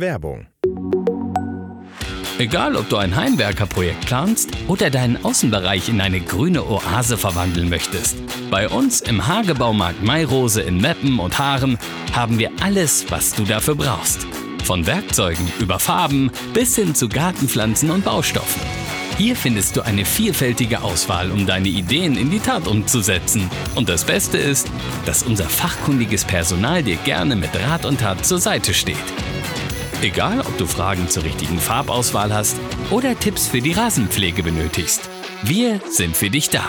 Werbung. Egal, ob du ein Heimwerkerprojekt planst oder deinen Außenbereich in eine grüne Oase verwandeln möchtest. Bei uns im Hagebaumarkt Mairose in Meppen und Haaren haben wir alles, was du dafür brauchst. Von Werkzeugen über Farben bis hin zu Gartenpflanzen und Baustoffen. Hier findest du eine vielfältige Auswahl, um deine Ideen in die Tat umzusetzen. Und das Beste ist, dass unser fachkundiges Personal dir gerne mit Rat und Tat zur Seite steht. Egal, ob du Fragen zur richtigen Farbauswahl hast oder Tipps für die Rasenpflege benötigst. Wir sind für dich da.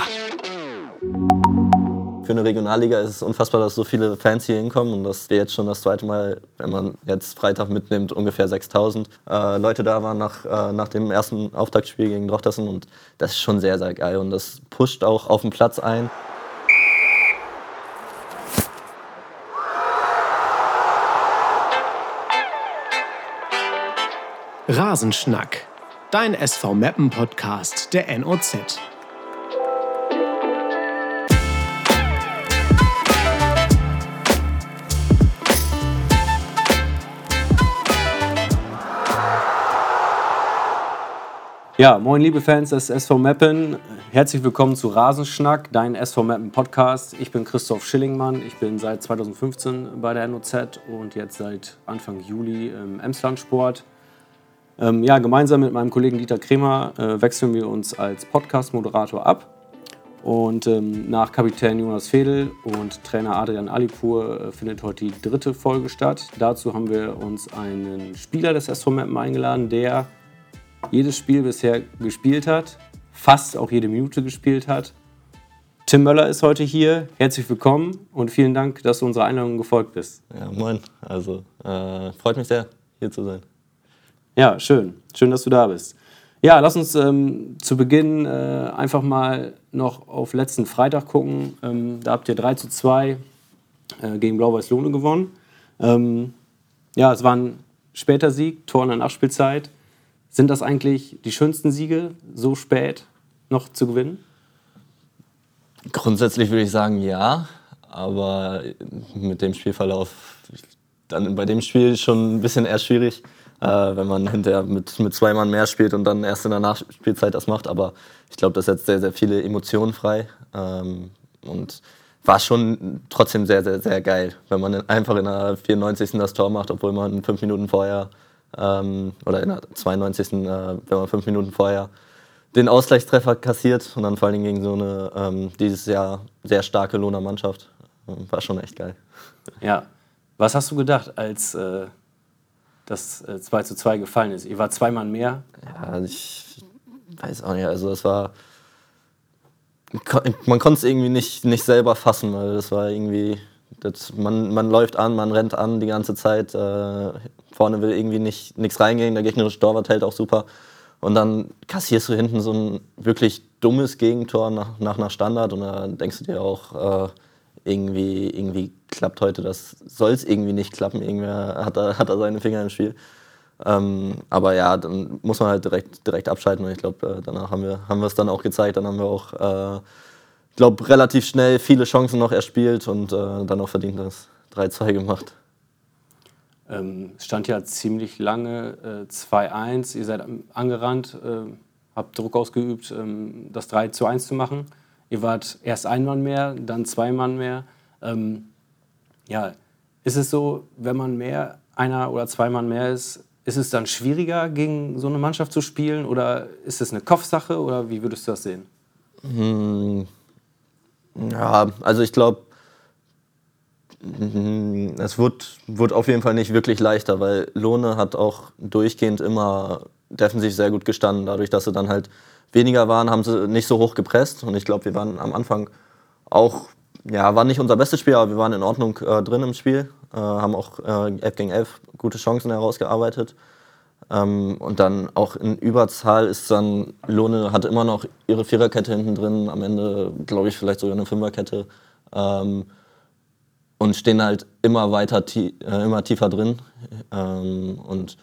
Für eine Regionalliga ist es unfassbar, dass so viele Fans hier hinkommen und dass wir jetzt schon das zweite Mal, wenn man jetzt Freitag mitnimmt, ungefähr 6000 äh, Leute da waren nach, äh, nach dem ersten Auftaktspiel gegen Drochtersen und das ist schon sehr, sehr geil und das pusht auch auf den Platz ein. Rasenschnack, dein SV Meppen Podcast der NOZ. Ja, moin liebe Fans des SV Meppen. Herzlich willkommen zu Rasenschnack, dein SV Meppen Podcast. Ich bin Christoph Schillingmann. Ich bin seit 2015 bei der NOZ und jetzt seit Anfang Juli im Emslandsport. Ähm, ja, gemeinsam mit meinem Kollegen Dieter Kremer äh, wechseln wir uns als Podcast-Moderator ab. Und ähm, nach Kapitän Jonas Fedel und Trainer Adrian Alipur äh, findet heute die dritte Folge statt. Dazu haben wir uns einen Spieler des SV Meppen eingeladen, der jedes Spiel bisher gespielt hat, fast auch jede Minute gespielt hat. Tim Möller ist heute hier. Herzlich willkommen und vielen Dank, dass du unserer Einladung gefolgt bist. Ja, moin. Also, äh, freut mich sehr, hier zu sein. Ja, schön. Schön, dass du da bist. Ja, lass uns ähm, zu Beginn äh, einfach mal noch auf letzten Freitag gucken. Ähm, da habt ihr 3 zu 2 äh, gegen Blau-Weiß Lohne gewonnen. Ähm, ja, es war ein später Sieg, Tor in der Nachspielzeit. Sind das eigentlich die schönsten Siege, so spät noch zu gewinnen? Grundsätzlich würde ich sagen ja, aber mit dem Spielverlauf dann bei dem Spiel schon ein bisschen eher schwierig, äh, wenn man hinterher mit, mit zwei Mann mehr spielt und dann erst in der Nachspielzeit das macht. Aber ich glaube, das setzt sehr, sehr viele Emotionen frei ähm, und war schon trotzdem sehr, sehr, sehr geil, wenn man einfach in der 94. das Tor macht, obwohl man fünf Minuten vorher ähm, oder in der 92. Äh, wenn man fünf Minuten vorher den Ausgleichstreffer kassiert und dann vor allem gegen so eine ähm, dieses Jahr sehr starke Lohner Mannschaft. Ähm, war schon echt geil. Ja. Was hast du gedacht, als äh, das äh, 2 zu 2 gefallen ist? Ihr war zwei Mann mehr. Ja, ich weiß auch nicht. Also es war. Man konnte es irgendwie nicht, nicht selber fassen, weil das war irgendwie. Das, man, man läuft an, man rennt an die ganze Zeit. Äh, vorne will irgendwie nicht nichts reingehen, der gegnerische Torwart hält auch super. Und dann kassierst du hinten so ein wirklich dummes Gegentor nach, nach einer Standard und da denkst du dir auch, äh, irgendwie, irgendwie klappt heute das, soll es irgendwie nicht klappen, irgendwer hat da, hat da seine Finger im Spiel. Ähm, aber ja, dann muss man halt direkt, direkt abschalten und ich glaube, äh, danach haben wir, haben es dann auch gezeigt, dann haben wir auch, äh, glaube relativ schnell viele Chancen noch erspielt und äh, dann auch verdient das 3-2 gemacht. Ähm, es stand ja ziemlich lange äh, 2-1. Ihr seid angerannt, äh, habt Druck ausgeübt, ähm, das 3 1 zu machen. Ihr wart erst ein Mann mehr, dann zwei Mann mehr. Ähm, ja, ist es so, wenn man mehr, einer oder zwei Mann mehr ist, ist es dann schwieriger, gegen so eine Mannschaft zu spielen? Oder ist es eine Kopfsache? Oder wie würdest du das sehen? Hm, ja, also ich glaube, Mhm, es wird, wird auf jeden Fall nicht wirklich leichter, weil Lohne hat auch durchgehend immer defensiv sehr gut gestanden. Dadurch, dass sie dann halt weniger waren, haben sie nicht so hoch gepresst. Und ich glaube, wir waren am Anfang auch, ja, war nicht unser bestes Spiel, aber wir waren in Ordnung äh, drin im Spiel. Äh, haben auch äh, 11 gegen 11 gute Chancen herausgearbeitet. Ähm, und dann auch in Überzahl ist dann, Lohne hat immer noch ihre Viererkette hinten drin. Am Ende, glaube ich, vielleicht sogar eine Fünferkette. Ähm, und stehen halt immer weiter, tie äh, immer tiefer drin. Ähm, und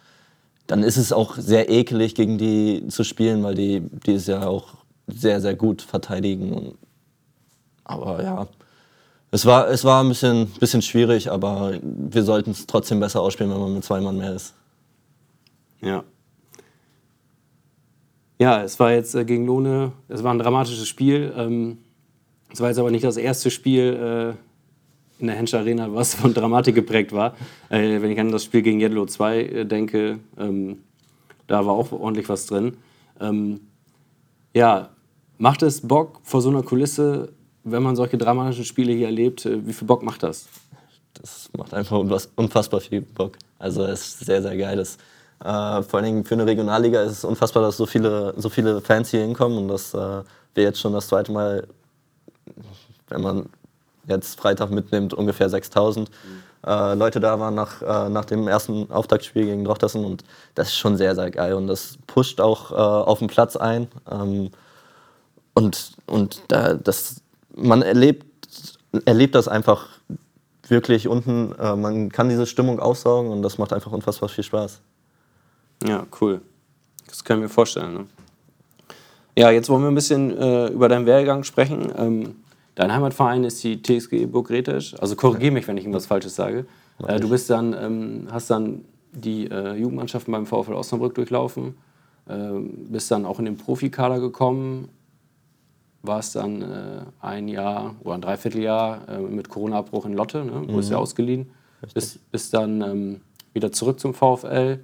dann ist es auch sehr ekelig, gegen die zu spielen, weil die, die es ja auch sehr, sehr gut verteidigen. aber ja, es war, es war ein bisschen, bisschen schwierig, aber wir sollten es trotzdem besser ausspielen, wenn man mit zwei Mann mehr ist. Ja. Ja, es war jetzt äh, gegen Lohne, es war ein dramatisches Spiel. Ähm, es war jetzt aber nicht das erste Spiel äh, in der Hensch Arena, was von Dramatik geprägt war. Äh, wenn ich an das Spiel gegen Jedlo 2 äh, denke, ähm, da war auch ordentlich was drin. Ähm, ja, macht es Bock vor so einer Kulisse, wenn man solche dramatischen Spiele hier erlebt? Äh, wie viel Bock macht das? Das macht einfach unfassbar viel Bock. Also es ist sehr, sehr geil. Das, äh, vor allen Dingen für eine Regionalliga ist es unfassbar, dass so viele, so viele Fans hier hinkommen und dass äh, wir jetzt schon das zweite Mal, wenn man jetzt Freitag mitnimmt, ungefähr 6000 mhm. äh, Leute da waren nach, äh, nach dem ersten Auftaktspiel gegen Drochtersen und das ist schon sehr, sehr geil und das pusht auch äh, auf den Platz ein ähm, und, und da, das, man erlebt, erlebt das einfach wirklich unten, äh, man kann diese Stimmung aussaugen und das macht einfach unfassbar viel Spaß. Ja, cool. Das kann ich mir vorstellen. Ne? Ja, jetzt wollen wir ein bisschen äh, über deinen Werdegang sprechen. Ähm, dein Heimatverein ist die TSG Burg Retisch. Also korrigiere mich, wenn ich irgendwas Falsches sage. Äh, du bist dann, ähm, hast dann die äh, Jugendmannschaften beim VfL Osnabrück durchlaufen, ähm, bist dann auch in den Profikader gekommen, warst dann äh, ein Jahr oder ein Dreivierteljahr äh, mit Corona-Abbruch in Lotte, ne? du bist ja mhm. ausgeliehen, bist, bist dann ähm, wieder zurück zum VfL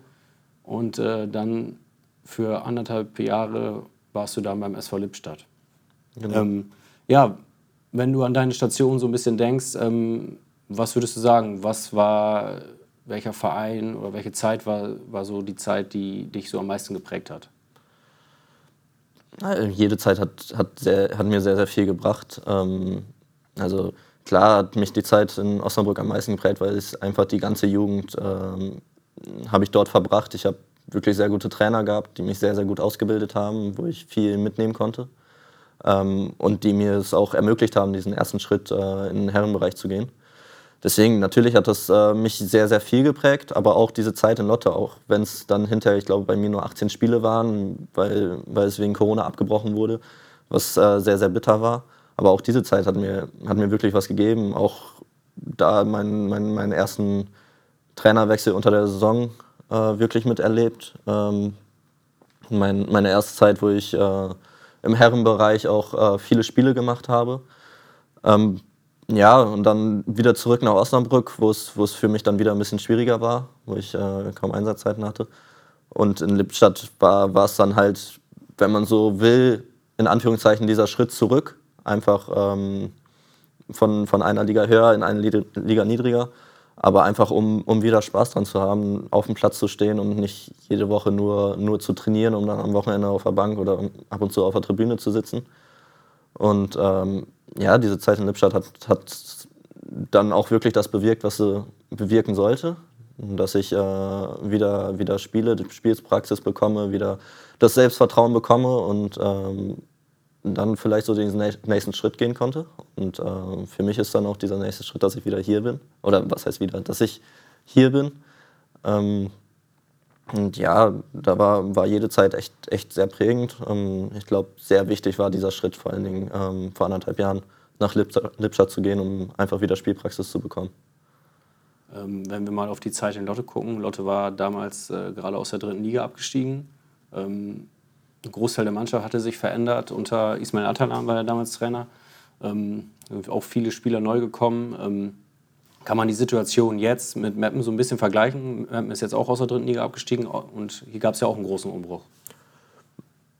und äh, dann für anderthalb Jahre warst du dann beim SV Lippstadt. Genau. Ähm, ja, wenn du an deine Station so ein bisschen denkst, ähm, was würdest du sagen? Was war, welcher Verein oder welche Zeit war, war so die Zeit, die dich so am meisten geprägt hat? Jede Zeit hat, hat, sehr, hat mir sehr, sehr viel gebracht. Ähm, also klar hat mich die Zeit in Osnabrück am meisten geprägt, weil es einfach die ganze Jugend ähm, habe ich dort verbracht. Ich habe wirklich sehr gute Trainer gehabt, die mich sehr, sehr gut ausgebildet haben, wo ich viel mitnehmen konnte. Ähm, und die mir es auch ermöglicht haben, diesen ersten Schritt äh, in den Herrenbereich zu gehen. Deswegen, natürlich hat das äh, mich sehr, sehr viel geprägt, aber auch diese Zeit in Lotte, auch wenn es dann hinterher, ich glaube, bei mir nur 18 Spiele waren, weil, weil es wegen Corona abgebrochen wurde, was äh, sehr, sehr bitter war. Aber auch diese Zeit hat mir, hat mir wirklich was gegeben. Auch da meinen mein, meinen ersten Trainerwechsel unter der Saison äh, wirklich miterlebt. Ähm, mein, meine erste Zeit, wo ich äh, im Herrenbereich auch äh, viele Spiele gemacht habe. Ähm, ja, und dann wieder zurück nach Osnabrück, wo es für mich dann wieder ein bisschen schwieriger war, wo ich äh, kaum Einsatzzeiten hatte. Und in Lippstadt war es dann halt, wenn man so will, in Anführungszeichen dieser Schritt zurück. Einfach ähm, von, von einer Liga höher in eine Liga niedriger. Aber einfach, um, um wieder Spaß dran zu haben, auf dem Platz zu stehen und nicht jede Woche nur, nur zu trainieren, um dann am Wochenende auf der Bank oder ab und zu auf der Tribüne zu sitzen. Und ähm, ja, diese Zeit in Lippstadt hat, hat dann auch wirklich das bewirkt, was sie bewirken sollte. Dass ich äh, wieder, wieder spiele, Spielspraxis bekomme, wieder das Selbstvertrauen bekomme und ähm, dann vielleicht so den nächsten Schritt gehen konnte. Und äh, für mich ist dann auch dieser nächste Schritt, dass ich wieder hier bin. Oder was heißt wieder, dass ich hier bin. Ähm, und ja, da war, war jede Zeit echt, echt sehr prägend. Ähm, ich glaube, sehr wichtig war dieser Schritt vor allen Dingen ähm, vor anderthalb Jahren nach Lippstadt zu gehen, um einfach wieder Spielpraxis zu bekommen. Ähm, wenn wir mal auf die Zeit in Lotte gucken, Lotte war damals äh, gerade aus der dritten Liga abgestiegen. Ähm, ein Großteil der Mannschaft hatte sich verändert. Unter Ismail Atalan war er damals Trainer. Ähm, auch viele Spieler neu gekommen. Ähm, kann man die Situation jetzt mit Meppen so ein bisschen vergleichen? Meppen ist jetzt auch aus der dritten Liga abgestiegen und hier gab es ja auch einen großen Umbruch.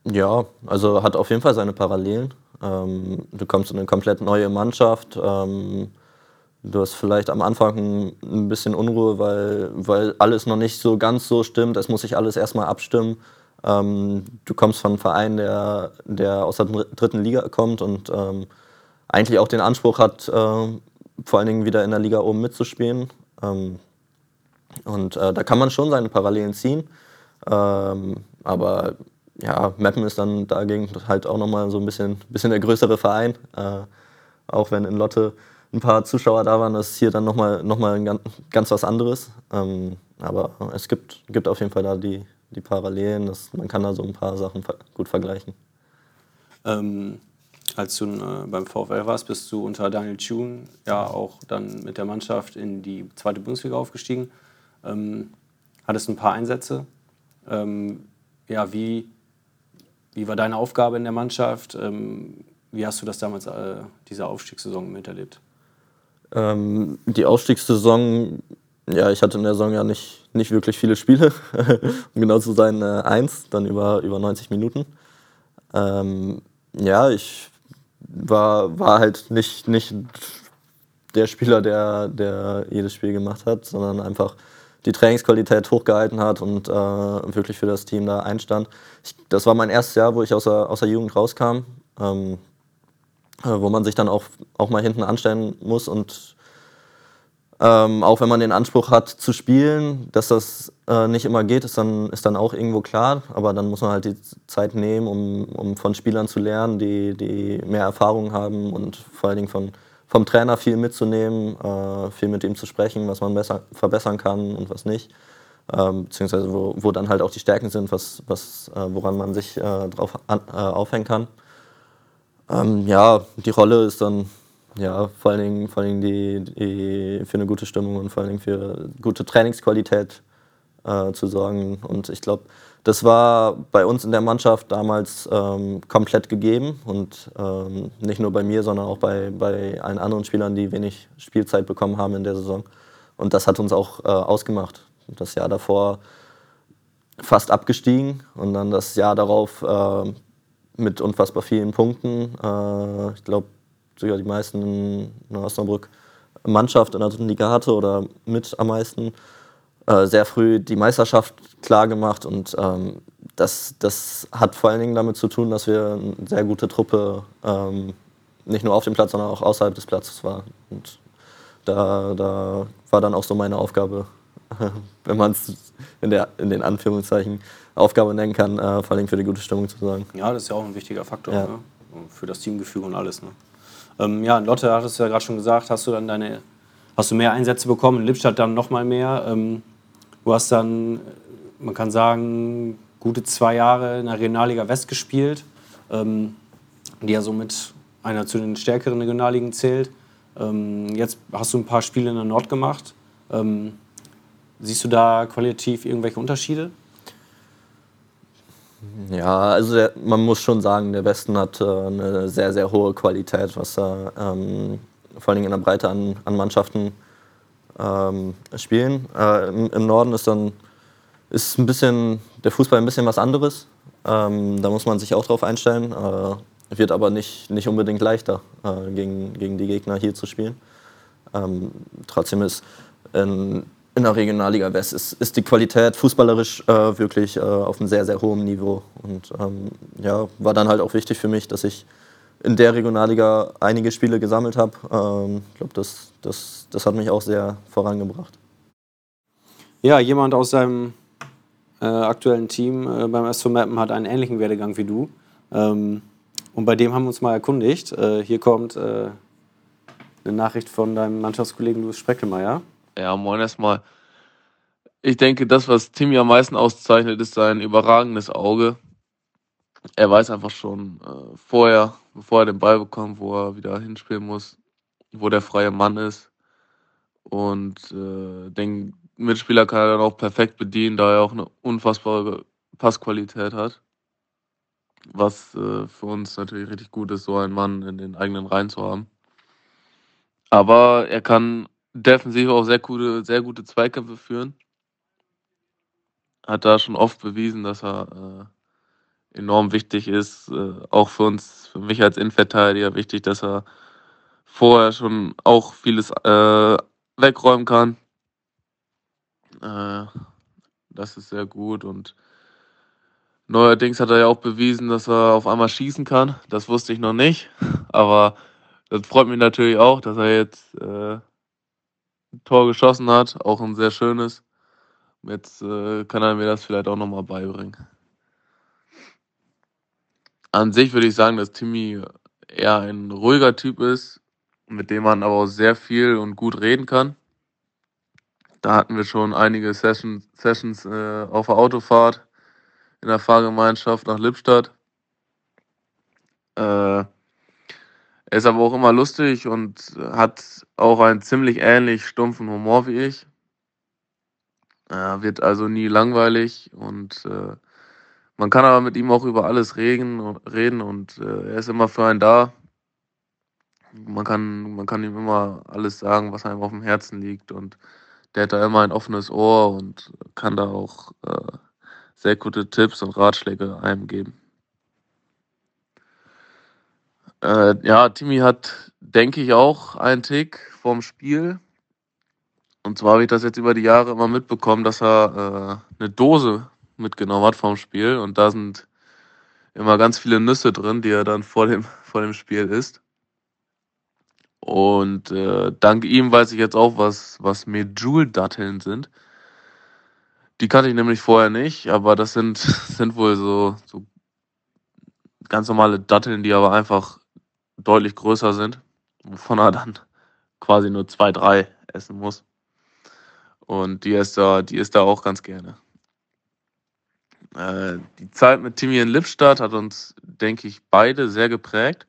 Ja, also hat auf jeden Fall seine Parallelen. Ähm, du kommst in eine komplett neue Mannschaft. Ähm, du hast vielleicht am Anfang ein bisschen Unruhe, weil, weil alles noch nicht so ganz so stimmt. Es muss sich alles erstmal abstimmen. Ähm, du kommst von einem Verein, der, der aus der dritten Liga kommt und ähm, eigentlich auch den Anspruch hat, äh, vor allen Dingen wieder in der Liga oben mitzuspielen. Ähm, und äh, da kann man schon seine Parallelen ziehen. Ähm, aber ja, Meppen ist dann dagegen halt auch nochmal so ein bisschen, bisschen der größere Verein. Äh, auch wenn in Lotte ein paar Zuschauer da waren, ist hier dann nochmal noch mal ganz, ganz was anderes. Ähm, aber es gibt, gibt auf jeden Fall da die, die Parallelen. Das, man kann da so ein paar Sachen gut vergleichen. Ähm, als du äh, beim VfL warst, bist du unter Daniel Thune ja auch dann mit der Mannschaft in die zweite Bundesliga aufgestiegen. Ähm, hattest ein paar Einsätze. Ähm, ja, wie, wie war deine Aufgabe in der Mannschaft? Ähm, wie hast du das damals, äh, diese Aufstiegssaison miterlebt? Ähm, die Aufstiegssaison, ja, ich hatte in der Saison ja nicht, nicht wirklich viele Spiele, um genau zu sein, äh, eins, dann über, über 90 Minuten. Ähm, ja, ich war, war halt nicht, nicht der Spieler, der, der jedes Spiel gemacht hat, sondern einfach die Trainingsqualität hochgehalten hat und äh, wirklich für das Team da einstand. Ich, das war mein erstes Jahr, wo ich aus der, aus der Jugend rauskam. Ähm, äh, wo man sich dann auch, auch mal hinten anstellen muss und ähm, auch wenn man den Anspruch hat zu spielen, dass das äh, nicht immer geht, ist dann, ist dann auch irgendwo klar. Aber dann muss man halt die Zeit nehmen, um, um von Spielern zu lernen, die, die mehr Erfahrung haben und vor allen Dingen von, vom Trainer viel mitzunehmen, äh, viel mit ihm zu sprechen, was man besser verbessern kann und was nicht. Ähm, beziehungsweise wo, wo dann halt auch die Stärken sind, was, was, äh, woran man sich äh, drauf an, äh, aufhängen kann. Ähm, ja, die Rolle ist dann ja, vor allen Dingen, vor allen Dingen die, die für eine gute Stimmung und vor allen Dingen für gute Trainingsqualität äh, zu sorgen. Und ich glaube, das war bei uns in der Mannschaft damals ähm, komplett gegeben und ähm, nicht nur bei mir, sondern auch bei, bei allen anderen Spielern, die wenig Spielzeit bekommen haben in der Saison. Und das hat uns auch äh, ausgemacht. Das Jahr davor fast abgestiegen und dann das Jahr darauf äh, mit unfassbar vielen Punkten. Äh, ich glaube, sogar die meisten in Osnabrück Mannschaft in der dritten Liga hatte oder mit am meisten. Äh, sehr früh die Meisterschaft klar gemacht und ähm, das, das hat vor allen Dingen damit zu tun, dass wir eine sehr gute Truppe ähm, nicht nur auf dem Platz, sondern auch außerhalb des Platzes war. Und da, da war dann auch so meine Aufgabe, wenn man es in, in den Anführungszeichen Aufgabe nennen kann, äh, vor allem für die gute Stimmung zu sorgen. Ja, das ist ja auch ein wichtiger Faktor ja. ne? für das Teamgefühl und alles. Ne? Ähm, ja, Lotte hattest du ja gerade schon gesagt, hast du dann deine, hast du mehr Einsätze bekommen, in Lippstadt dann nochmal mehr. Ähm, du hast dann, man kann sagen, gute zwei Jahre in der Regionalliga West gespielt, ähm, die ja somit einer zu den stärkeren Regionalligen zählt. Ähm, jetzt hast du ein paar Spiele in der Nord gemacht. Ähm, siehst du da qualitativ irgendwelche Unterschiede? Ja, also der, man muss schon sagen, der Westen hat äh, eine sehr, sehr hohe Qualität, was da ähm, vor allem in der Breite an, an Mannschaften ähm, spielen. Äh, im, im, Norden ist dann ist ein bisschen der Fußball ein bisschen was anderes. Ähm, da muss man sich auch drauf einstellen. Äh, wird aber nicht, nicht unbedingt leichter, äh, gegen, gegen die Gegner hier zu spielen. Ähm, trotzdem ist in, in der Regionalliga West ist, ist die Qualität fußballerisch äh, wirklich äh, auf einem sehr, sehr hohen Niveau. Und ähm, ja, war dann halt auch wichtig für mich, dass ich in der Regionalliga einige Spiele gesammelt habe. Ähm, ich glaube, das, das, das hat mich auch sehr vorangebracht. Ja, jemand aus seinem äh, aktuellen Team äh, beim SV Mappen hat einen ähnlichen Werdegang wie du. Ähm, und bei dem haben wir uns mal erkundigt. Äh, hier kommt äh, eine Nachricht von deinem Mannschaftskollegen Louis Spreckelmeier. Ja, moin erstmal. Ich denke, das, was Timmy am meisten auszeichnet, ist sein überragendes Auge. Er weiß einfach schon äh, vorher, bevor er den Ball bekommt, wo er wieder hinspielen muss, wo der freie Mann ist. Und äh, den Mitspieler kann er dann auch perfekt bedienen, da er auch eine unfassbare Passqualität hat. Was äh, für uns natürlich richtig gut ist, so einen Mann in den eigenen Reihen zu haben. Aber er kann defensiv auch sehr gute, sehr gute Zweikämpfe führen. Hat da schon oft bewiesen, dass er äh, enorm wichtig ist. Äh, auch für uns, für mich als Innenverteidiger wichtig, dass er vorher schon auch vieles äh, wegräumen kann. Äh, das ist sehr gut und neuerdings hat er ja auch bewiesen, dass er auf einmal schießen kann. Das wusste ich noch nicht, aber das freut mich natürlich auch, dass er jetzt äh, Tor geschossen hat, auch ein sehr schönes. Jetzt äh, kann er mir das vielleicht auch nochmal beibringen. An sich würde ich sagen, dass Timmy eher ein ruhiger Typ ist, mit dem man aber auch sehr viel und gut reden kann. Da hatten wir schon einige Sessions, Sessions äh, auf der Autofahrt in der Fahrgemeinschaft nach Lippstadt. Äh, er ist aber auch immer lustig und hat auch einen ziemlich ähnlich stumpfen Humor wie ich. Er wird also nie langweilig und äh, man kann aber mit ihm auch über alles reden, reden und äh, er ist immer für einen da. Man kann, man kann ihm immer alles sagen, was einem auf dem Herzen liegt und der hat da immer ein offenes Ohr und kann da auch äh, sehr gute Tipps und Ratschläge einem geben. Äh, ja, Timmy hat, denke ich, auch einen Tick vorm Spiel. Und zwar habe ich das jetzt über die Jahre immer mitbekommen, dass er äh, eine Dose mitgenommen hat vom Spiel. Und da sind immer ganz viele Nüsse drin, die er dann vor dem, vor dem Spiel isst. Und äh, dank ihm weiß ich jetzt auch, was, was Medjool-Datteln sind. Die kannte ich nämlich vorher nicht, aber das sind, sind wohl so, so ganz normale Datteln, die aber einfach deutlich größer sind, wovon er dann quasi nur zwei, drei essen muss. Und die ist da, die ist da auch ganz gerne. Äh, die Zeit mit Timmy in Lippstadt hat uns, denke ich, beide sehr geprägt.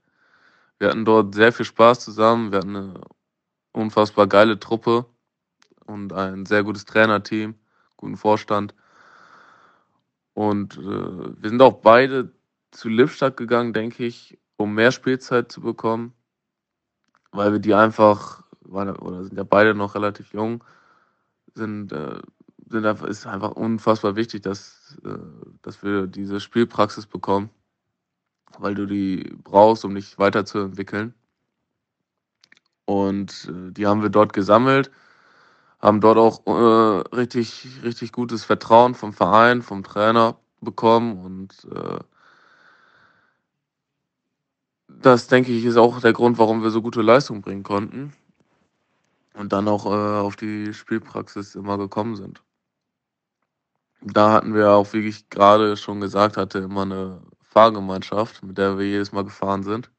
Wir hatten dort sehr viel Spaß zusammen. Wir hatten eine unfassbar geile Truppe und ein sehr gutes Trainerteam, guten Vorstand. Und äh, wir sind auch beide zu Lippstadt gegangen, denke ich, um mehr Spielzeit zu bekommen, weil wir die einfach, oder sind ja beide noch relativ jung, sind, äh, sind einfach, ist einfach unfassbar wichtig, dass, äh, dass wir diese Spielpraxis bekommen, weil du die brauchst, um dich weiterzuentwickeln. Und äh, die haben wir dort gesammelt, haben dort auch äh, richtig, richtig gutes Vertrauen vom Verein, vom Trainer bekommen und äh, das denke ich ist auch der Grund, warum wir so gute Leistung bringen konnten und dann auch äh, auf die Spielpraxis immer gekommen sind. Da hatten wir auch, wie ich gerade schon gesagt hatte, immer eine Fahrgemeinschaft, mit der wir jedes Mal gefahren sind.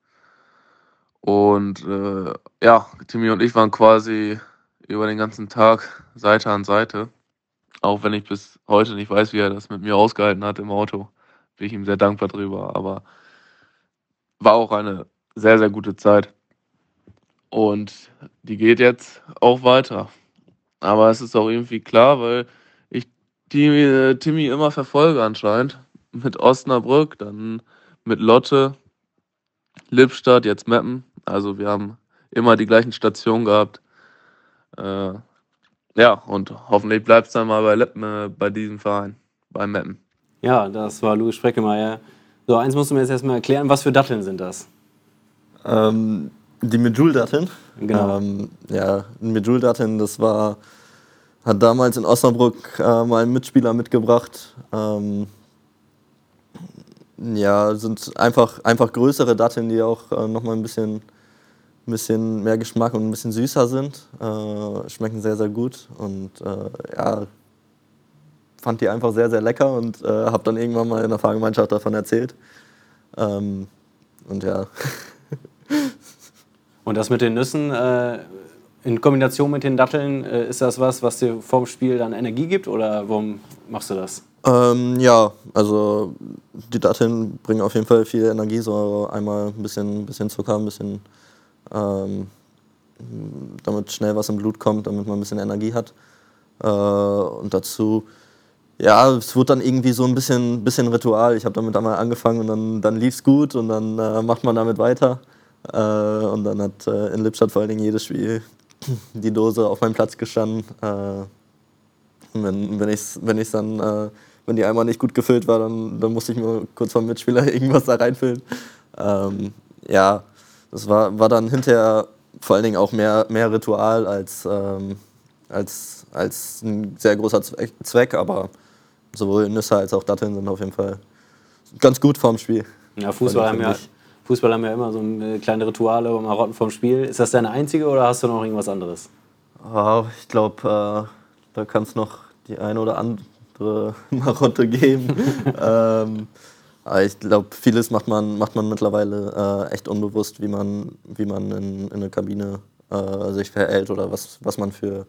Und äh, ja, Timmy und ich waren quasi über den ganzen Tag Seite an Seite. Auch wenn ich bis heute nicht weiß, wie er das mit mir ausgehalten hat im Auto. Bin ich ihm sehr dankbar drüber. Aber war auch eine sehr, sehr gute Zeit. Und die geht jetzt auch weiter. Aber es ist auch irgendwie klar, weil ich Timmy, Timmy immer verfolge anscheinend. Mit Osnabrück, dann mit Lotte, Lippstadt, jetzt Meppen. Also wir haben immer die gleichen Stationen gehabt. Äh, ja, und hoffentlich bleibt es dann mal bei, Lippen, äh, bei diesem Verein, bei Meppen. Ja, das war Louis Spreckemeyer. So, eins musst du mir jetzt erstmal erklären, was für Datteln sind das? Ähm, die Medjool-Datteln. Genau. Ähm, ja, Medjool-Datteln, das war, hat damals in Osnabrück äh, mal ein Mitspieler mitgebracht. Ähm, ja, sind einfach, einfach größere Datteln, die auch äh, nochmal ein bisschen, ein bisschen mehr Geschmack und ein bisschen süßer sind. Äh, schmecken sehr, sehr gut und äh, ja, fand die einfach sehr, sehr lecker und äh, habe dann irgendwann mal in der Fahrgemeinschaft davon erzählt. Ähm, und ja. und das mit den Nüssen äh, in Kombination mit den Datteln, äh, ist das was, was dir vorm Spiel dann Energie gibt oder warum machst du das? Ähm, ja, also die Datteln bringen auf jeden Fall viel Energie, so einmal ein bisschen, ein bisschen Zucker, ein bisschen, ähm, damit schnell was im Blut kommt, damit man ein bisschen Energie hat. Äh, und dazu ja, es wurde dann irgendwie so ein bisschen, bisschen Ritual. Ich habe damit einmal angefangen und dann, dann lief es gut und dann äh, macht man damit weiter. Äh, und dann hat äh, in Lippstadt vor allen Dingen jedes Spiel die Dose auf meinem Platz gestanden. Äh, wenn wenn ich wenn ich's dann, äh, wenn die einmal nicht gut gefüllt war, dann, dann musste ich mir kurz vom Mitspieler irgendwas da reinfüllen. Ähm, ja, das war, war dann hinterher vor allen Dingen auch mehr, mehr Ritual als, ähm, als, als ein sehr großer Zweck, aber sowohl Nüsse als auch Datteln sind auf jeden Fall ganz gut vorm Spiel. Ja, Fußball haben ja, Fußball haben ja immer so kleine Rituale und Marotten vorm Spiel. Ist das deine einzige oder hast du noch irgendwas anderes? Oh, ich glaube, äh, da kann es noch die eine oder andere Marotte geben. ähm, aber ich glaube, vieles macht man, macht man mittlerweile äh, echt unbewusst, wie man, wie man in, in der Kabine äh, sich verhält oder was, was man für,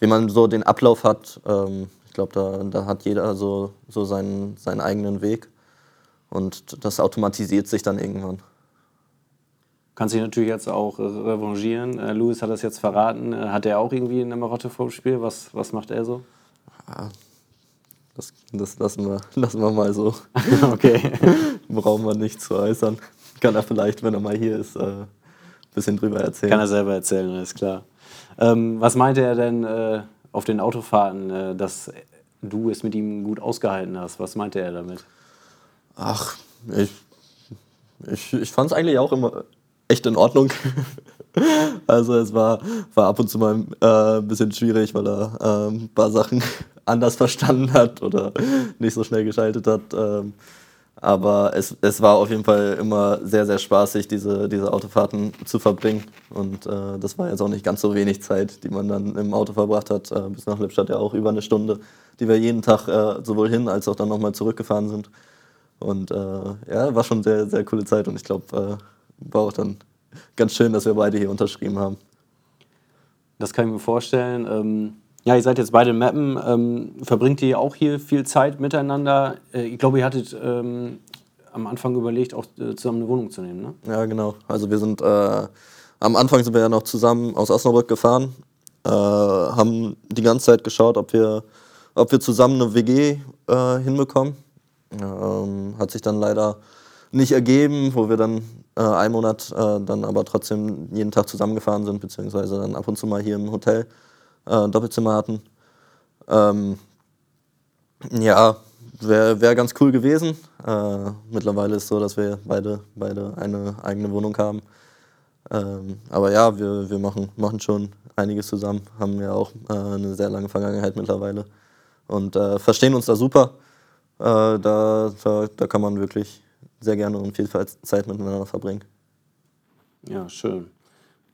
wie man so den Ablauf hat. Ähm, glaube, da, da hat jeder so, so seinen, seinen eigenen Weg und das automatisiert sich dann irgendwann. Kannst dich natürlich jetzt auch revanchieren. Äh, Louis hat das jetzt verraten. Äh, hat er auch irgendwie eine Marotte vor dem Spiel? Was, was macht er so? Ja, das, das lassen, wir, lassen wir mal so. okay. Brauchen wir nicht zu äußern. Kann er vielleicht, wenn er mal hier ist, äh, ein bisschen drüber erzählen. Kann er selber erzählen, alles klar. Ähm, was meinte er denn äh, auf den Autofahrten, äh, dass du es mit ihm gut ausgehalten hast? Was meinte er damit? Ach, ich, ich, ich fand es eigentlich auch immer echt in Ordnung. also es war, war ab und zu mal äh, ein bisschen schwierig, weil er äh, ein paar Sachen anders verstanden hat oder nicht so schnell geschaltet hat. Ähm, aber es, es war auf jeden Fall immer sehr, sehr spaßig, diese, diese Autofahrten zu verbringen. Und äh, das war jetzt auch nicht ganz so wenig Zeit, die man dann im Auto verbracht hat. Äh, bis nach Lippstadt ja auch über eine Stunde, die wir jeden Tag äh, sowohl hin als auch dann nochmal zurückgefahren sind. Und äh, ja, war schon sehr, sehr coole Zeit und ich glaube, äh, war auch dann ganz schön, dass wir beide hier unterschrieben haben. Das kann ich mir vorstellen. Ähm, ja, ihr seid jetzt beide in Mappen. Ähm, verbringt ihr auch hier viel Zeit miteinander? Äh, ich glaube, ihr hattet ähm, am Anfang überlegt, auch äh, zusammen eine Wohnung zu nehmen, ne? Ja, genau. Also wir sind, äh, am Anfang sind wir ja noch zusammen aus Osnabrück gefahren, äh, haben die ganze Zeit geschaut, ob wir, ob wir zusammen eine WG äh, hinbekommen. Ähm, hat sich dann leider nicht ergeben, wo wir dann äh, einen Monat äh, dann aber trotzdem jeden Tag zusammengefahren sind, beziehungsweise dann ab und zu mal hier im Hotel äh, Doppelzimmer hatten. Ähm, ja, wäre wär ganz cool gewesen. Äh, mittlerweile ist es so, dass wir beide, beide eine eigene Wohnung haben. Ähm, aber ja, wir, wir machen, machen schon einiges zusammen, haben ja auch äh, eine sehr lange Vergangenheit mittlerweile und äh, verstehen uns da super. Äh, da, da, da kann man wirklich sehr gerne und viel Zeit miteinander verbringen. Ja, schön.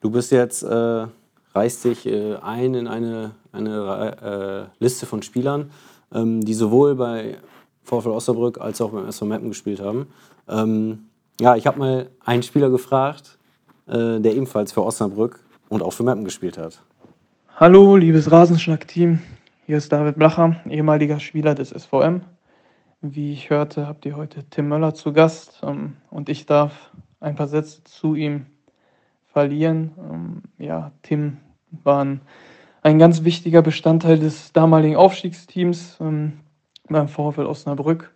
Du bist jetzt, äh, reißt dich äh, ein in eine, eine äh, Liste von Spielern, ähm, die sowohl bei VfL Osnabrück als auch beim SV Meppen gespielt haben. Ähm, ja, ich habe mal einen Spieler gefragt, äh, der ebenfalls für Osnabrück und auch für Meppen gespielt hat. Hallo, liebes Rasenschnack-Team. Hier ist David Blacher, ehemaliger Spieler des SVM. Wie ich hörte, habt ihr heute Tim Möller zu Gast ähm, und ich darf ein paar Sätze zu ihm verlieren. Ähm, ja, Tim war ein, ein, ganz wichtiger Bestandteil des damaligen Aufstiegsteams ähm, beim VfL Osnabrück.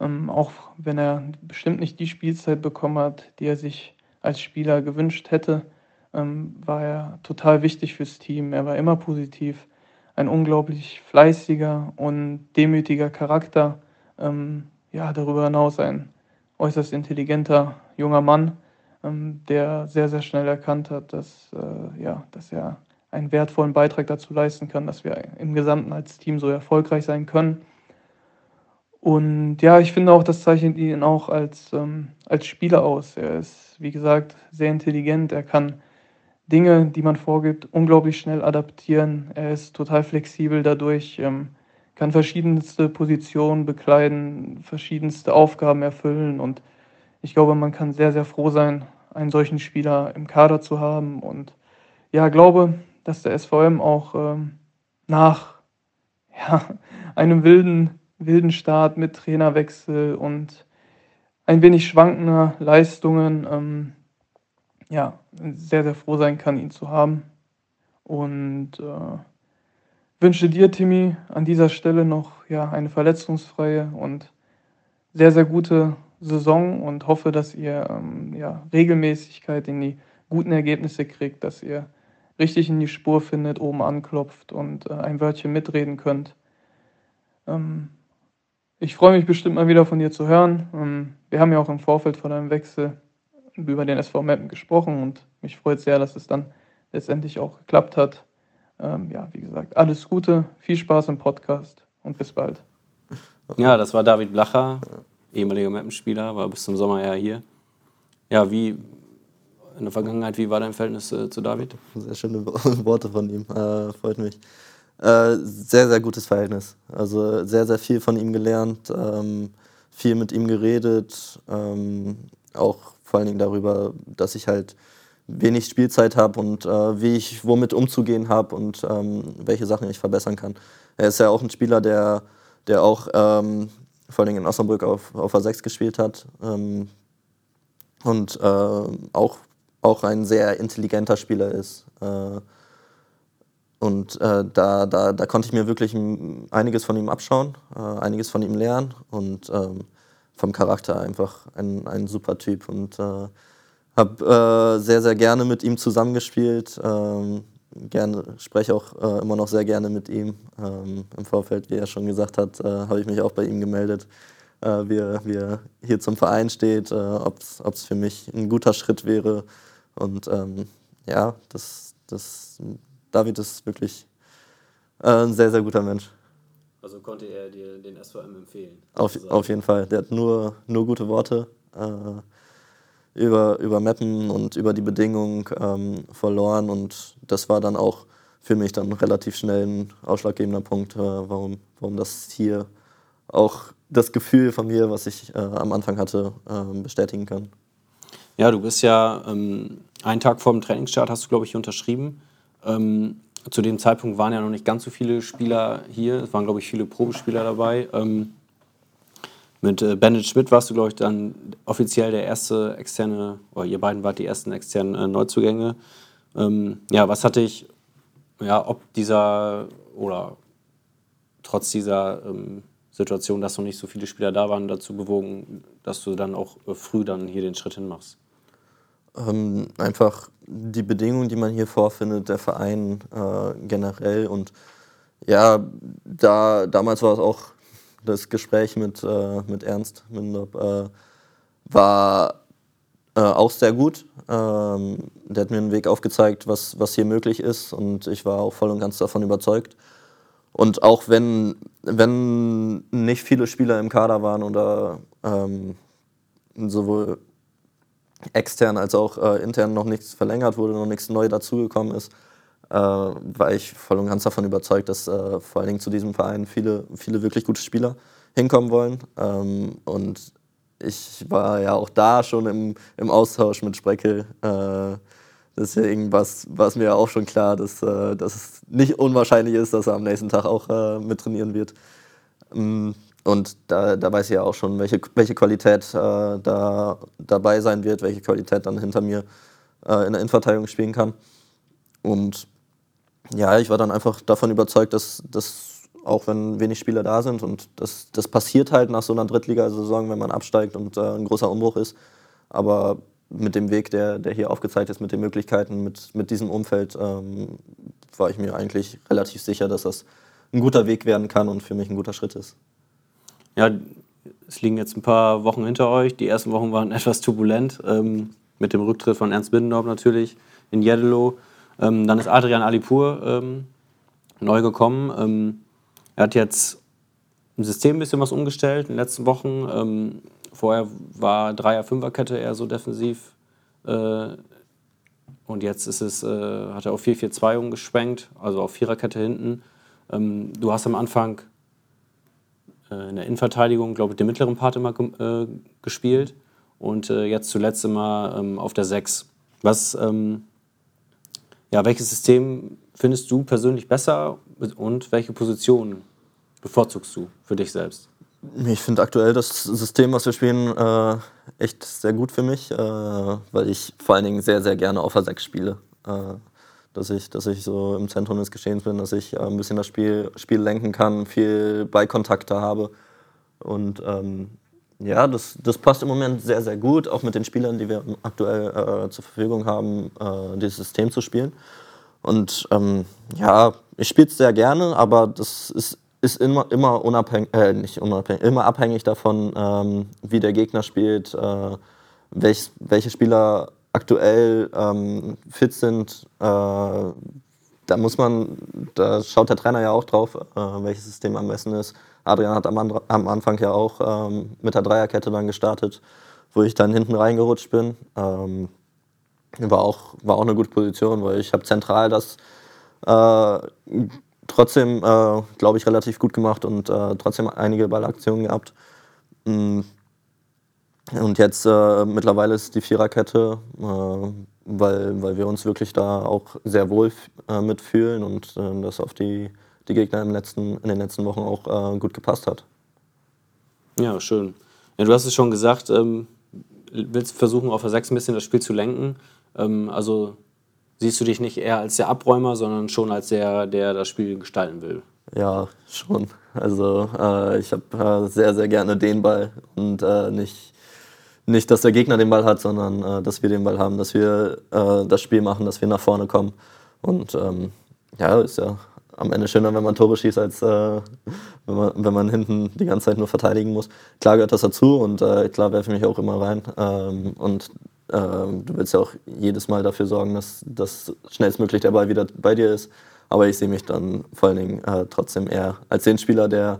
Ähm, auch wenn er bestimmt nicht die Spielzeit bekommen hat, die er sich als Spieler gewünscht hätte, war er total wichtig fürs Team. Er war immer positiv, ein unglaublich fleißiger und demütiger Charakter ja, darüber hinaus ein äußerst intelligenter junger Mann, der sehr, sehr schnell erkannt hat, dass, äh, ja, dass er einen wertvollen Beitrag dazu leisten kann, dass wir im Gesamten als Team so erfolgreich sein können. Und ja, ich finde auch, das zeichnet ihn auch als, ähm, als Spieler aus. Er ist, wie gesagt, sehr intelligent. Er kann Dinge, die man vorgibt, unglaublich schnell adaptieren. Er ist total flexibel dadurch. Ähm, kann verschiedenste Positionen bekleiden, verschiedenste Aufgaben erfüllen und ich glaube, man kann sehr, sehr froh sein, einen solchen Spieler im Kader zu haben und ja, glaube, dass der SVM auch ähm, nach ja, einem wilden, wilden Start mit Trainerwechsel und ein wenig schwankender Leistungen ähm, ja, sehr, sehr froh sein kann, ihn zu haben. Und äh, wünsche dir, Timmy, an dieser Stelle noch ja, eine verletzungsfreie und sehr, sehr gute Saison und hoffe, dass ihr ähm, ja, Regelmäßigkeit in die guten Ergebnisse kriegt, dass ihr richtig in die Spur findet, oben anklopft und äh, ein Wörtchen mitreden könnt. Ähm, ich freue mich bestimmt mal wieder von dir zu hören. Ähm, wir haben ja auch im Vorfeld von deinem Wechsel über den SV Meppen gesprochen und mich freut sehr, dass es dann letztendlich auch geklappt hat ähm, ja, wie gesagt, alles Gute, viel Spaß im Podcast und bis bald. Ja, das war David Blacher, ehemaliger Mappenspieler, war bis zum Sommer ja hier. Ja, wie in der Vergangenheit, wie war dein Verhältnis äh, zu David? Sehr schöne Worte von ihm, äh, freut mich. Äh, sehr, sehr gutes Verhältnis. Also sehr, sehr viel von ihm gelernt, ähm, viel mit ihm geredet, ähm, auch vor allen Dingen darüber, dass ich halt wenig Spielzeit habe und äh, wie ich womit umzugehen habe und ähm, welche Sachen ich verbessern kann. Er ist ja auch ein Spieler, der, der auch ähm, vor allem in Osnabrück auf, auf A6 gespielt hat ähm, und äh, auch, auch ein sehr intelligenter Spieler ist. Äh, und äh, da, da, da konnte ich mir wirklich einiges von ihm abschauen, äh, einiges von ihm lernen und ähm, vom Charakter einfach ein, ein super Typ. Und äh, habe äh, sehr, sehr gerne mit ihm zusammengespielt. Ähm, gerne, spreche auch äh, immer noch sehr gerne mit ihm. Ähm, Im Vorfeld, wie er schon gesagt hat, äh, habe ich mich auch bei ihm gemeldet, äh, wie, er, wie er hier zum Verein steht, äh, ob es für mich ein guter Schritt wäre. Und ähm, ja, das, das, David ist wirklich äh, ein sehr, sehr guter Mensch. Also konnte er dir den SVM empfehlen? Auf, auf jeden Fall. Der hat nur, nur gute Worte. Äh, über, über Mappen und über die Bedingungen ähm, verloren. Und das war dann auch für mich dann relativ schnell ein ausschlaggebender Punkt, äh, warum, warum das hier auch das Gefühl von mir, was ich äh, am Anfang hatte, äh, bestätigen kann. Ja, du bist ja ähm, einen Tag vor dem Trainingsstart, hast du, glaube ich, unterschrieben. Ähm, zu dem Zeitpunkt waren ja noch nicht ganz so viele Spieler hier. Es waren, glaube ich, viele Probespieler dabei. Ähm, mit äh, Bennett Schmidt warst du, glaube ich, dann offiziell der erste externe, oder ihr beiden wart die ersten externen äh, Neuzugänge. Ähm, ja, was hatte ich, ja, ob dieser oder trotz dieser ähm, Situation, dass noch nicht so viele Spieler da waren, dazu bewogen, dass du dann auch äh, früh dann hier den Schritt hinmachst? Ähm, einfach die Bedingungen, die man hier vorfindet, der Verein äh, generell und ja, da, damals war es auch das Gespräch mit, äh, mit Ernst Mindop äh, war äh, auch sehr gut. Ähm, der hat mir einen Weg aufgezeigt, was, was hier möglich ist und ich war auch voll und ganz davon überzeugt. Und auch wenn, wenn nicht viele Spieler im Kader waren oder ähm, sowohl extern als auch äh, intern noch nichts verlängert wurde, noch nichts neu dazugekommen ist, äh, war ich voll und ganz davon überzeugt, dass äh, vor allen Dingen zu diesem Verein viele, viele wirklich gute Spieler hinkommen wollen. Ähm, und ich war ja auch da schon im, im Austausch mit Spreckel. Äh, deswegen war es mir auch schon klar, dass, äh, dass es nicht unwahrscheinlich ist, dass er am nächsten Tag auch äh, mittrainieren wird. Ähm, und da, da weiß ich ja auch schon, welche, welche Qualität äh, da dabei sein wird, welche Qualität dann hinter mir äh, in der Innenverteidigung spielen kann. Und ja, ich war dann einfach davon überzeugt, dass, dass auch wenn wenig Spieler da sind und das, das passiert halt nach so einer Drittligasaison, wenn man absteigt und äh, ein großer Umbruch ist. Aber mit dem Weg, der, der hier aufgezeigt ist, mit den Möglichkeiten, mit, mit diesem Umfeld, ähm, war ich mir eigentlich relativ sicher, dass das ein guter Weg werden kann und für mich ein guter Schritt ist. Ja, es liegen jetzt ein paar Wochen hinter euch. Die ersten Wochen waren etwas turbulent, ähm, mit dem Rücktritt von Ernst Biddendorf natürlich in Jeddelo. Ähm, dann ist Adrian Alipur ähm, neu gekommen. Ähm, er hat jetzt im System ein bisschen was umgestellt in den letzten Wochen. Ähm, vorher war Dreier-Fünfer-Kette eher so defensiv. Äh, und jetzt ist es, äh, hat er auf 4-4-2 umgeschwenkt, also auf Viererkette hinten. Ähm, du hast am Anfang äh, in der Innenverteidigung, glaube ich, den mittleren Part immer äh, gespielt und äh, jetzt zuletzt immer ähm, auf der 6. Was ähm, ja, welches System findest du persönlich besser und welche Position bevorzugst du für dich selbst? Ich finde aktuell das System, was wir spielen, äh, echt sehr gut für mich, äh, weil ich vor allen Dingen sehr, sehr gerne auf der 6 spiele. Äh, dass, ich, dass ich so im Zentrum des Geschehens bin, dass ich äh, ein bisschen das Spiel, Spiel lenken kann, viel Beikontakte habe. Und ähm, ja, das, das passt im Moment sehr, sehr gut, auch mit den Spielern, die wir aktuell äh, zur Verfügung haben, äh, dieses System zu spielen. Und ähm, ja, ich spiele es sehr gerne, aber das ist, ist immer, immer unabhängig, äh, nicht unabhängig, immer abhängig davon, ähm, wie der Gegner spielt, äh, welch, welche Spieler aktuell ähm, fit sind. Äh, da muss man, da schaut der Trainer ja auch drauf, äh, welches System am besten ist. Adrian hat am, am Anfang ja auch ähm, mit der Dreierkette dann gestartet, wo ich dann hinten reingerutscht bin. Ähm, war, auch, war auch eine gute Position, weil ich habe zentral das äh, trotzdem, äh, glaube ich, relativ gut gemacht und äh, trotzdem einige Ballaktionen gehabt. Mm. Und jetzt äh, mittlerweile ist die Viererkette, äh, weil, weil wir uns wirklich da auch sehr wohl äh, mitfühlen und das auf die die Gegner im letzten, in den letzten Wochen auch äh, gut gepasst hat. Ja, schön. Ja, du hast es schon gesagt, ähm, willst versuchen, auf der 6 ein bisschen das Spiel zu lenken. Ähm, also siehst du dich nicht eher als der Abräumer, sondern schon als der, der das Spiel gestalten will? Ja, schon. Also äh, ich habe äh, sehr, sehr gerne den Ball und äh, nicht, nicht, dass der Gegner den Ball hat, sondern äh, dass wir den Ball haben, dass wir äh, das Spiel machen, dass wir nach vorne kommen. Und ähm, ja, ist ja am Ende schöner, wenn man Tore schießt, als äh, wenn, man, wenn man hinten die ganze Zeit nur verteidigen muss. Klar gehört das dazu und klar werfe ich mich auch immer rein. Ähm, und ähm, du willst ja auch jedes Mal dafür sorgen, dass, dass schnellstmöglich der Ball wieder bei dir ist. Aber ich sehe mich dann vor allen Dingen äh, trotzdem eher als den Spieler, der,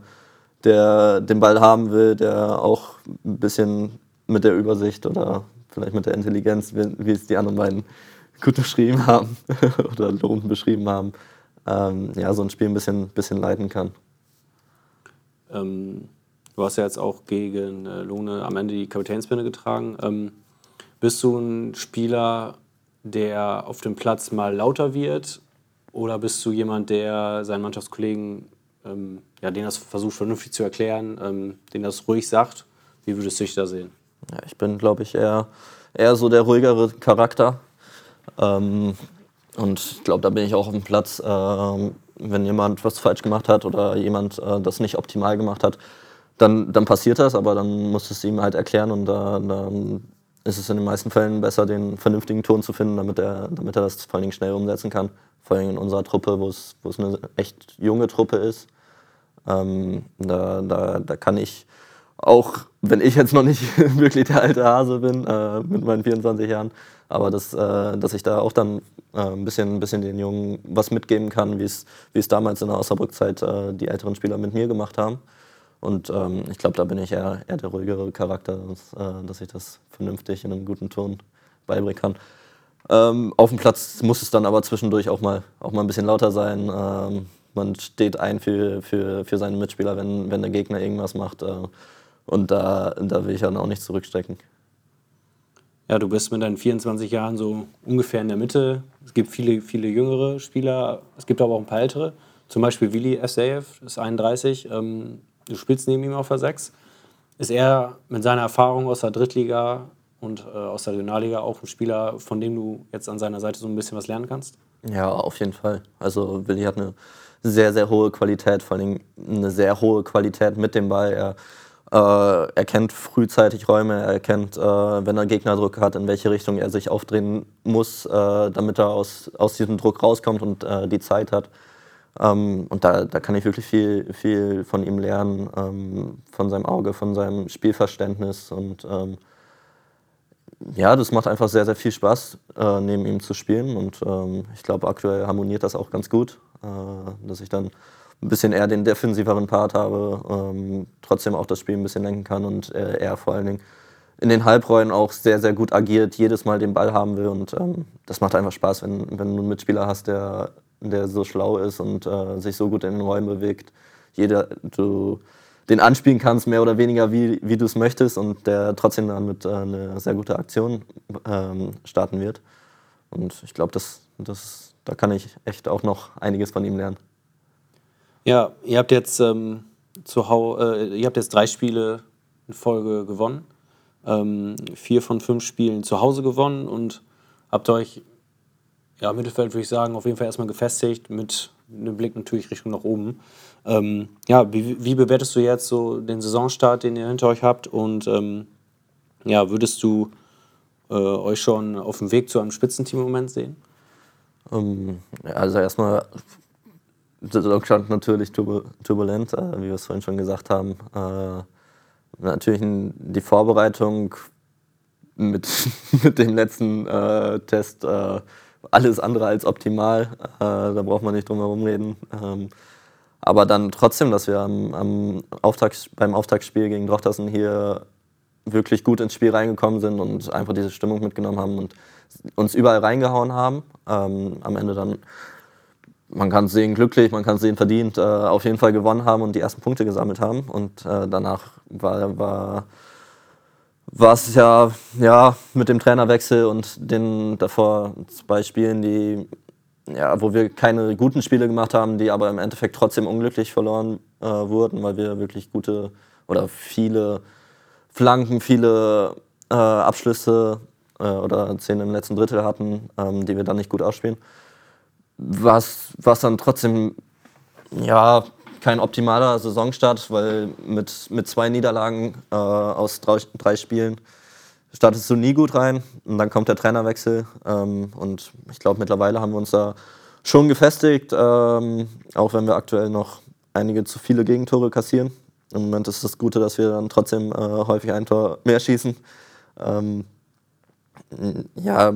der den Ball haben will, der auch ein bisschen mit der Übersicht oder vielleicht mit der Intelligenz, wie, wie es die anderen beiden gut beschrieben haben oder lohnend beschrieben haben, ähm, ja, so ein Spiel ein bisschen, bisschen leiten kann. Ähm, du hast ja jetzt auch gegen äh, Lohne am Ende die Kapitänsbinde getragen. Ähm, bist du ein Spieler, der auf dem Platz mal lauter wird oder bist du jemand, der seinen Mannschaftskollegen, ähm, ja, denen das versucht vernünftig zu erklären, ähm, denen das ruhig sagt? Wie würdest du dich da sehen? Ja, ich bin, glaube ich, eher, eher so der ruhigere Charakter. Ähm, und ich glaube, da bin ich auch auf dem Platz, äh, wenn jemand was falsch gemacht hat oder jemand äh, das nicht optimal gemacht hat, dann, dann passiert das, aber dann muss es ihm halt erklären und da, dann ist es in den meisten Fällen besser, den vernünftigen Ton zu finden, damit er, damit er das vor allen Dingen schnell umsetzen kann vor allem in unserer Truppe, wo es, wo es eine echt junge Truppe ist. Ähm, da, da, da kann ich auch, wenn ich jetzt noch nicht wirklich der alte Hase bin, äh, mit meinen 24 Jahren, aber das, äh, dass ich da auch dann äh, ein, bisschen, ein bisschen den Jungen was mitgeben kann, wie es, damals in der Osnabrück-Zeit äh, die älteren Spieler mit mir gemacht haben. Und ähm, ich glaube, da bin ich eher, eher der ruhigere Charakter, dass, äh, dass ich das vernünftig in einem guten Ton beibringen kann. Ähm, auf dem Platz muss es dann aber zwischendurch auch mal, auch mal ein bisschen lauter sein. Ähm, man steht ein für, für, für seine Mitspieler, wenn, wenn der Gegner irgendwas macht. Und da, da will ich dann auch nicht zurückstecken. Ja, du bist mit deinen 24 Jahren so ungefähr in der Mitte. Es gibt viele, viele jüngere Spieler, es gibt aber auch ein paar ältere. Zum Beispiel Willi Esaev ist 31. Ähm, du spielst neben ihm auf der 6. Ist er mit seiner Erfahrung aus der Drittliga und äh, aus der Regionalliga auch ein Spieler, von dem du jetzt an seiner Seite so ein bisschen was lernen kannst? Ja, auf jeden Fall. Also Willi hat eine sehr, sehr hohe Qualität, vor allem eine sehr hohe Qualität mit dem Ball. Er, äh, er kennt frühzeitig Räume, er kennt, äh, wenn er Gegnerdruck hat, in welche Richtung er sich aufdrehen muss, äh, damit er aus, aus diesem Druck rauskommt und äh, die Zeit hat. Ähm, und da, da kann ich wirklich viel, viel von ihm lernen, ähm, von seinem Auge, von seinem Spielverständnis und ähm, ja, das macht einfach sehr, sehr viel Spaß, äh, neben ihm zu spielen. Und ähm, ich glaube, aktuell harmoniert das auch ganz gut, äh, dass ich dann ein bisschen eher den defensiveren Part habe, ähm, trotzdem auch das Spiel ein bisschen lenken kann und äh, er vor allen Dingen in den Halbräumen auch sehr, sehr gut agiert, jedes Mal den Ball haben will. Und ähm, das macht einfach Spaß, wenn, wenn du einen Mitspieler hast, der, der so schlau ist und äh, sich so gut in den Räumen bewegt. Jeder, du den anspielen kannst, mehr oder weniger, wie, wie du es möchtest und der trotzdem damit äh, eine sehr gute Aktion ähm, starten wird. Und ich glaube, das, das, da kann ich echt auch noch einiges von ihm lernen. Ja, ihr habt jetzt, ähm, zu Hau äh, ihr habt jetzt drei Spiele in Folge gewonnen. Ähm, vier von fünf Spielen zu Hause gewonnen und habt euch ja, im Mittelfeld, würde ich sagen, auf jeden Fall erstmal gefestigt mit einem Blick natürlich Richtung nach oben. Ähm, ja, wie, wie, bewertest du jetzt so den Saisonstart, den ihr hinter euch habt? Und ähm, ja, würdest du äh, euch schon auf dem Weg zu einem Spitzenteam im Moment sehen? Ähm, also erstmal, Saisonstart natürlich turbulent, äh, wie wir es vorhin schon gesagt haben. Äh, natürlich die Vorbereitung mit, mit dem letzten äh, Test alles andere als optimal. Da braucht man nicht drum herum reden. Ähm, aber dann trotzdem, dass wir am, am Auftakt, beim Auftaktspiel gegen Drochtersen hier wirklich gut ins Spiel reingekommen sind und einfach diese Stimmung mitgenommen haben und uns überall reingehauen haben. Ähm, am Ende dann, man kann sehen, glücklich, man kann sehen, verdient, äh, auf jeden Fall gewonnen haben und die ersten Punkte gesammelt haben. Und äh, danach war, war es ja, ja mit dem Trainerwechsel und den davor zwei Spielen, die, ja, wo wir keine guten Spiele gemacht haben, die aber im Endeffekt trotzdem unglücklich verloren äh, wurden, weil wir wirklich gute oder viele Flanken, viele äh, Abschlüsse äh, oder zehn im letzten Drittel hatten, ähm, die wir dann nicht gut ausspielen. Was, was dann trotzdem, ja, kein optimaler Saisonstart, weil mit, mit zwei Niederlagen äh, aus drei, drei, Spielen startest du nie gut rein. Und dann kommt der Trainerwechsel. Ähm, und ich glaube, mittlerweile haben wir uns da schon gefestigt, ähm, auch wenn wir aktuell noch einige zu viele Gegentore kassieren. Im Moment ist das Gute, dass wir dann trotzdem äh, häufig ein Tor mehr schießen. Ähm, ja,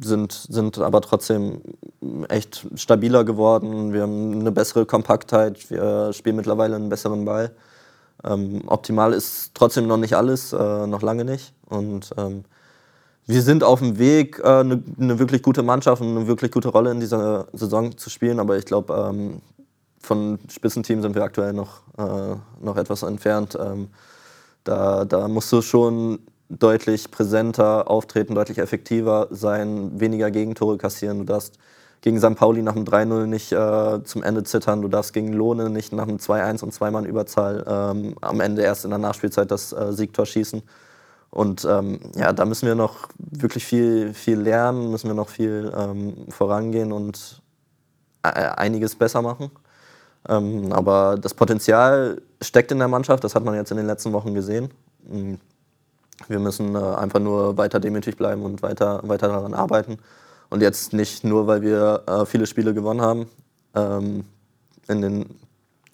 sind, sind aber trotzdem echt stabiler geworden. Wir haben eine bessere Kompaktheit, wir spielen mittlerweile einen besseren Ball. Ähm, optimal ist trotzdem noch nicht alles, äh, noch lange nicht. Und ähm, wir sind auf dem Weg, äh, eine, eine, wirklich gute Mannschaft und eine wirklich gute Rolle in dieser Saison zu spielen. Aber ich glaube, ähm, von Spitzenteam sind wir aktuell noch, äh, noch etwas entfernt. Ähm, da, da musst du schon deutlich präsenter auftreten, deutlich effektiver sein, weniger Gegentore kassieren. Du darfst gegen St. Pauli nach dem 3-0 nicht äh, zum Ende zittern. Du darfst gegen Lohne nicht nach einem 2-1 und zweimal Überzahl ähm, am Ende erst in der Nachspielzeit das äh, Siegtor schießen. Und ähm, ja, da müssen wir noch wirklich viel, viel lernen, müssen wir noch viel ähm, vorangehen und äh, einiges besser machen. Ähm, aber das Potenzial steckt in der Mannschaft, das hat man jetzt in den letzten Wochen gesehen. Wir müssen äh, einfach nur weiter demütig bleiben und weiter, weiter daran arbeiten. Und jetzt nicht nur, weil wir äh, viele Spiele gewonnen haben, ähm, in den,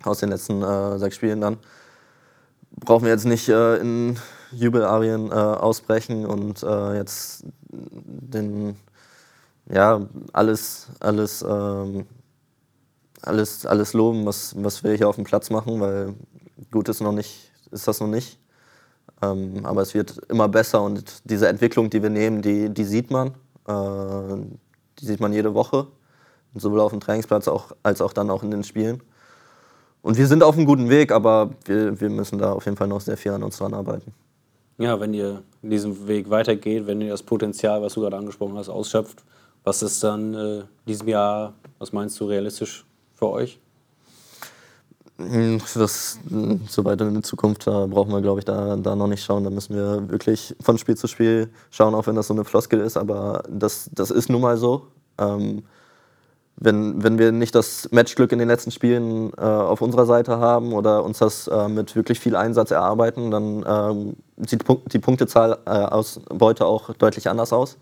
aus den letzten äh, sechs Spielen dann, brauchen wir jetzt nicht äh, in Jubelarien äh, ausbrechen und äh, jetzt den, ja, alles, alles, ähm, alles, alles loben, was, was wir hier auf dem Platz machen, weil gut ist noch nicht, ist das noch nicht. Ähm, aber es wird immer besser und diese Entwicklung, die wir nehmen, die, die sieht man. Äh, die sieht man jede Woche, sowohl auf dem Trainingsplatz auch, als auch dann auch in den Spielen. Und wir sind auf einem guten Weg, aber wir, wir müssen da auf jeden Fall noch sehr viel an uns dran arbeiten. Ja, wenn ihr in diesem Weg weitergeht, wenn ihr das Potenzial, was du gerade angesprochen hast, ausschöpft, was ist dann äh, diesem Jahr, was meinst du, realistisch für euch? Hm, das, hm, so weit in die Zukunft, da brauchen wir, glaube ich, da, da noch nicht schauen. Da müssen wir wirklich von Spiel zu Spiel schauen, auch wenn das so eine Floskel ist. Aber das, das ist nun mal so. Ähm, wenn, wenn wir nicht das Matchglück in den letzten Spielen äh, auf unserer Seite haben oder uns das äh, mit wirklich viel Einsatz erarbeiten, dann ähm, sieht die Punktezahl äh, aus Beute auch deutlich anders aus.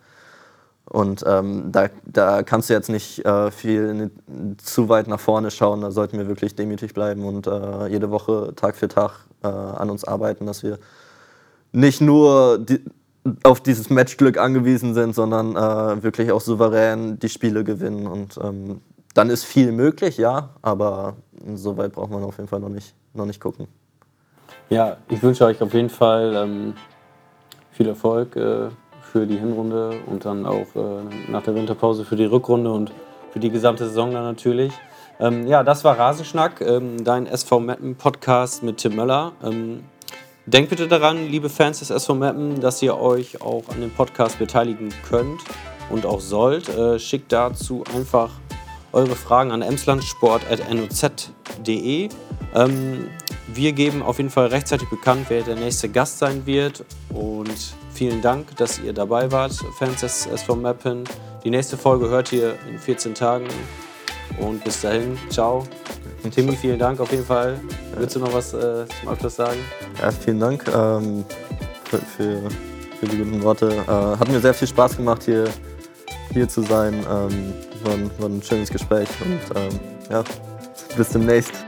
Und ähm, da, da kannst du jetzt nicht äh, viel zu weit nach vorne schauen. Da sollten wir wirklich demütig bleiben und äh, jede Woche, Tag für Tag äh, an uns arbeiten, dass wir nicht nur die, auf dieses Matchglück angewiesen sind, sondern äh, wirklich auch souverän die Spiele gewinnen. Und ähm, dann ist viel möglich, ja, aber so weit braucht man auf jeden Fall noch nicht, noch nicht gucken. Ja, ich wünsche euch auf jeden Fall ähm, viel Erfolg äh, für die Hinrunde und dann auch äh, nach der Winterpause für die Rückrunde und für die gesamte Saison dann natürlich. Ähm, ja, das war Rasenschnack, ähm, dein SV Meppen Podcast mit Tim Möller. Ähm, denkt bitte daran, liebe Fans des SV Meppen, dass ihr euch auch an dem Podcast beteiligen könnt und auch sollt. Äh, schickt dazu einfach eure Fragen an emslandsport.noz.de. Ähm, wir geben auf jeden Fall rechtzeitig bekannt, wer der nächste Gast sein wird und Vielen Dank, dass ihr dabei wart, Fans des SV Mappen. Die nächste Folge hört ihr in 14 Tagen. Und bis dahin, ciao. Timmy, vielen Dank auf jeden Fall. Willst du noch was äh, zum Abschluss sagen? Ja, vielen Dank ähm, für, für, für, die guten Worte. Äh, hat mir sehr viel Spaß gemacht, hier, hier zu sein. Ähm, war, ein, war ein schönes Gespräch und ähm, ja, bis demnächst.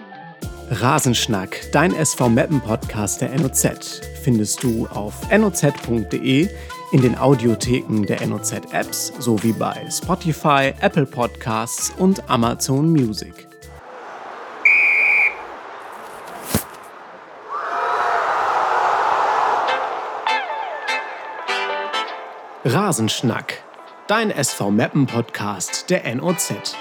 Rasenschnack, dein SV Mappen Podcast der NOZ, findest du auf noz.de, in den Audiotheken der NOZ Apps sowie bei Spotify, Apple Podcasts und Amazon Music. Rasenschnack, dein SV Mappen Podcast der NOZ.